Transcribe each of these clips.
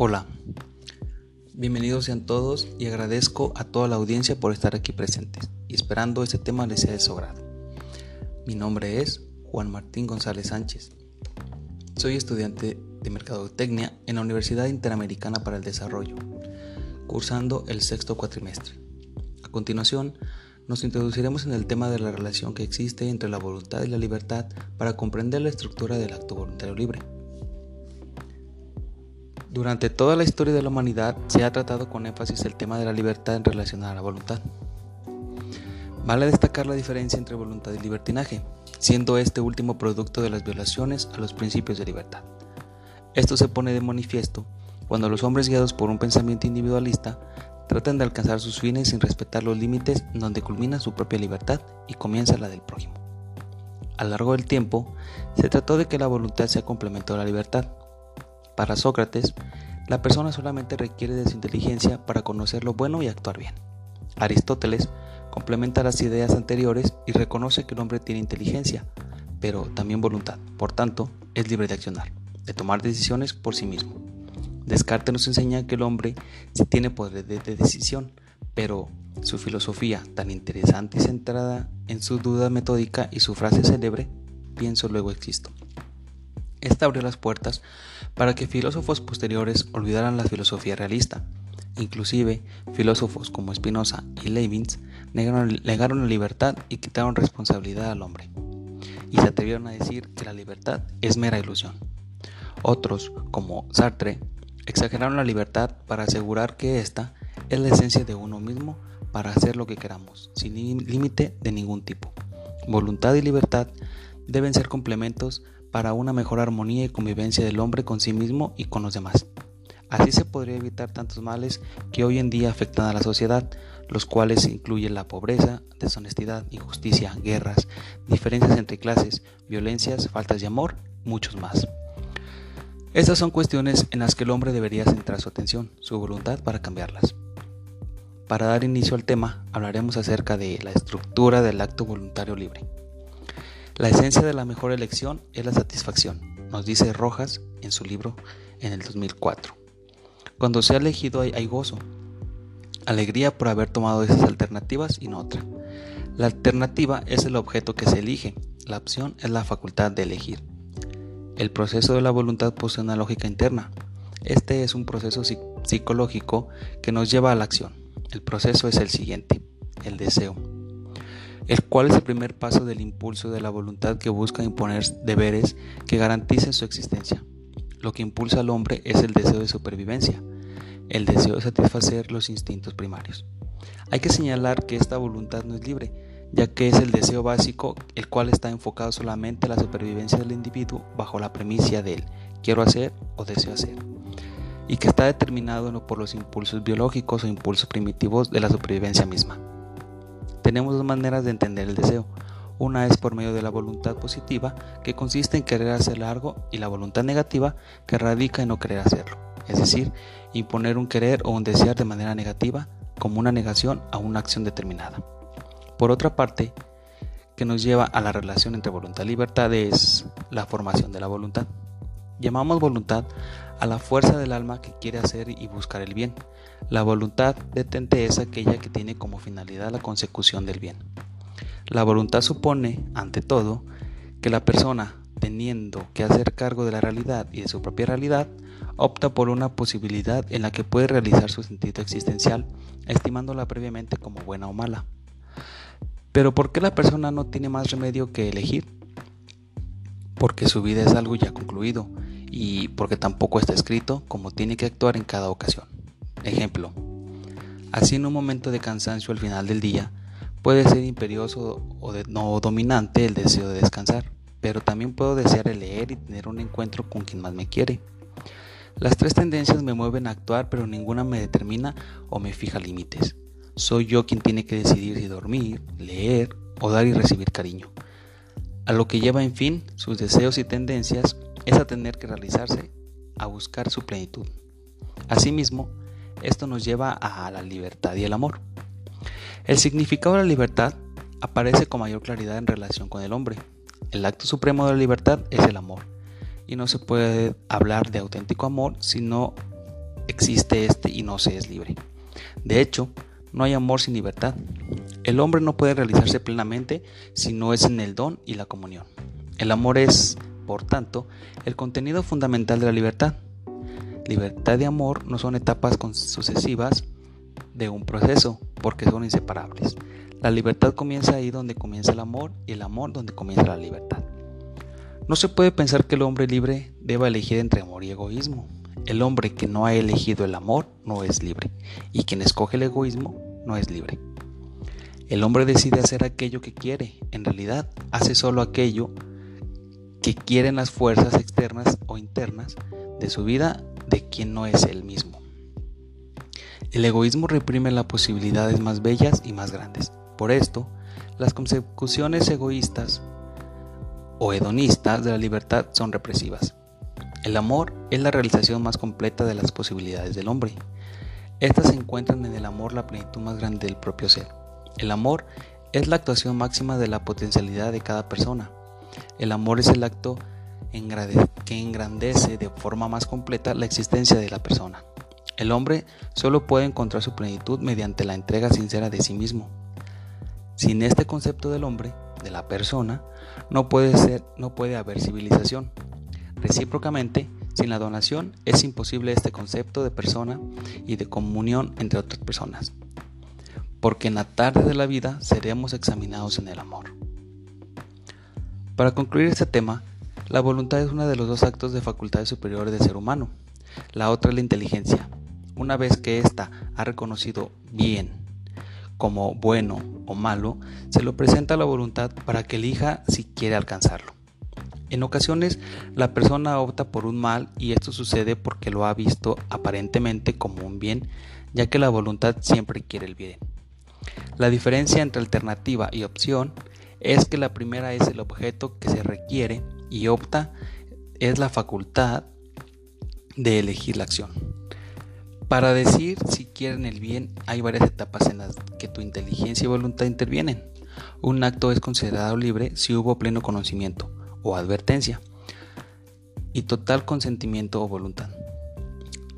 Hola, bienvenidos sean todos y agradezco a toda la audiencia por estar aquí presentes y esperando este tema les sea de su agrado. Mi nombre es Juan Martín González Sánchez. Soy estudiante de Mercadotecnia en la Universidad Interamericana para el Desarrollo, cursando el sexto cuatrimestre. A continuación, nos introduciremos en el tema de la relación que existe entre la voluntad y la libertad para comprender la estructura del acto voluntario libre. Durante toda la historia de la humanidad se ha tratado con énfasis el tema de la libertad en relación a la voluntad. Vale destacar la diferencia entre voluntad y libertinaje, siendo este último producto de las violaciones a los principios de libertad. Esto se pone de manifiesto cuando los hombres guiados por un pensamiento individualista tratan de alcanzar sus fines sin respetar los límites donde culmina su propia libertad y comienza la del prójimo. A lo largo del tiempo, se trató de que la voluntad sea complemento de la libertad, para Sócrates, la persona solamente requiere de su inteligencia para conocer lo bueno y actuar bien. Aristóteles complementa las ideas anteriores y reconoce que el hombre tiene inteligencia, pero también voluntad. Por tanto, es libre de accionar, de tomar decisiones por sí mismo. Descartes nos enseña que el hombre sí tiene poder de decisión, pero su filosofía, tan interesante y centrada en su duda metódica y su frase célebre, pienso luego existo. Esta abrió las puertas para que filósofos posteriores olvidaran la filosofía realista. Inclusive, filósofos como Spinoza y Leibniz negaron, negaron la libertad y quitaron responsabilidad al hombre. Y se atrevieron a decir que la libertad es mera ilusión. Otros, como Sartre, exageraron la libertad para asegurar que ésta es la esencia de uno mismo para hacer lo que queramos, sin límite de ningún tipo. Voluntad y libertad deben ser complementos para una mejor armonía y convivencia del hombre con sí mismo y con los demás. Así se podría evitar tantos males que hoy en día afectan a la sociedad, los cuales incluyen la pobreza, deshonestidad, injusticia, guerras, diferencias entre clases, violencias, faltas de amor, muchos más. Estas son cuestiones en las que el hombre debería centrar su atención, su voluntad para cambiarlas. Para dar inicio al tema, hablaremos acerca de la estructura del acto voluntario libre. La esencia de la mejor elección es la satisfacción, nos dice Rojas en su libro en el 2004. Cuando se ha elegido hay, gozo, alegría por haber tomado esas alternativas y no otra. La alternativa es el objeto que se elige, la opción es la facultad de elegir. El proceso de la voluntad posee una lógica interna. Este es un proceso psicológico que nos lleva a la acción. El proceso es el siguiente, el deseo el cual es el primer paso del impulso de la voluntad que busca imponer deberes que garanticen su existencia. Lo que impulsa al hombre es el deseo de supervivencia, el deseo de satisfacer los instintos primarios. Hay que señalar que esta voluntad no es libre, ya que es el deseo básico el cual está enfocado solamente a la supervivencia del individuo bajo la premisa del quiero hacer o deseo hacer, y que está determinado no por los impulsos biológicos o impulsos primitivos de la supervivencia misma. Tenemos dos maneras de entender el deseo. Una es por medio de la voluntad positiva, que consiste en querer hacer algo, y la voluntad negativa, que radica en no querer hacerlo. Es decir, imponer un querer o un desear de manera negativa, como una negación a una acción determinada. Por otra parte, que nos lleva a la relación entre voluntad y libertad es la formación de la voluntad. Llamamos voluntad a la fuerza del alma que quiere hacer y buscar el bien. La voluntad detente es aquella que tiene como finalidad la consecución del bien. La voluntad supone, ante todo, que la persona, teniendo que hacer cargo de la realidad y de su propia realidad, opta por una posibilidad en la que puede realizar su sentido existencial, estimándola previamente como buena o mala. Pero ¿por qué la persona no tiene más remedio que elegir? Porque su vida es algo ya concluido y porque tampoco está escrito como tiene que actuar en cada ocasión. Ejemplo, así en un momento de cansancio al final del día puede ser imperioso o no dominante el deseo de descansar, pero también puedo desear leer y tener un encuentro con quien más me quiere. Las tres tendencias me mueven a actuar, pero ninguna me determina o me fija límites. Soy yo quien tiene que decidir si dormir, leer o dar y recibir cariño. A lo que lleva en fin sus deseos y tendencias es a tener que realizarse, a buscar su plenitud. Asimismo, esto nos lleva a la libertad y el amor. El significado de la libertad aparece con mayor claridad en relación con el hombre. El acto supremo de la libertad es el amor, y no se puede hablar de auténtico amor si no existe este y no se es libre. De hecho, no hay amor sin libertad. El hombre no puede realizarse plenamente si no es en el don y la comunión. El amor es, por tanto, el contenido fundamental de la libertad. Libertad y amor no son etapas sucesivas de un proceso, porque son inseparables. La libertad comienza ahí donde comienza el amor y el amor donde comienza la libertad. No se puede pensar que el hombre libre deba elegir entre amor y egoísmo. El hombre que no ha elegido el amor no es libre, y quien escoge el egoísmo no es libre. El hombre decide hacer aquello que quiere, en realidad hace solo aquello que quieren las fuerzas externas o internas de su vida de quien no es él mismo. El egoísmo reprime las posibilidades más bellas y más grandes. Por esto, las consecuciones egoístas o hedonistas de la libertad son represivas. El amor es la realización más completa de las posibilidades del hombre. Estas se encuentran en el amor la plenitud más grande del propio ser. El amor es la actuación máxima de la potencialidad de cada persona. El amor es el acto que engrandece de forma más completa la existencia de la persona. El hombre solo puede encontrar su plenitud mediante la entrega sincera de sí mismo. Sin este concepto del hombre, de la persona, no puede, ser, no puede haber civilización. Recíprocamente, sin la donación es imposible este concepto de persona y de comunión entre otras personas, porque en la tarde de la vida seremos examinados en el amor. Para concluir este tema, la voluntad es uno de los dos actos de facultades superiores del ser humano. La otra es la inteligencia. Una vez que ésta ha reconocido bien como bueno o malo, se lo presenta a la voluntad para que elija si quiere alcanzarlo. En ocasiones la persona opta por un mal y esto sucede porque lo ha visto aparentemente como un bien, ya que la voluntad siempre quiere el bien. La diferencia entre alternativa y opción es que la primera es el objeto que se requiere y opta es la facultad de elegir la acción. Para decir si quieren el bien hay varias etapas en las que tu inteligencia y voluntad intervienen. Un acto es considerado libre si hubo pleno conocimiento o advertencia y total consentimiento o voluntad.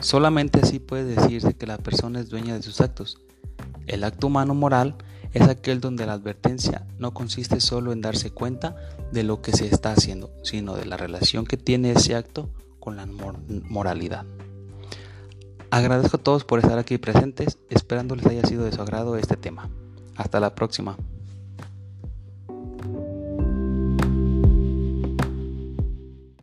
Solamente así puede decirse que la persona es dueña de sus actos. El acto humano moral es aquel donde la advertencia no consiste solo en darse cuenta de lo que se está haciendo, sino de la relación que tiene ese acto con la moralidad. Agradezco a todos por estar aquí presentes, esperando les haya sido de su agrado este tema. Hasta la próxima.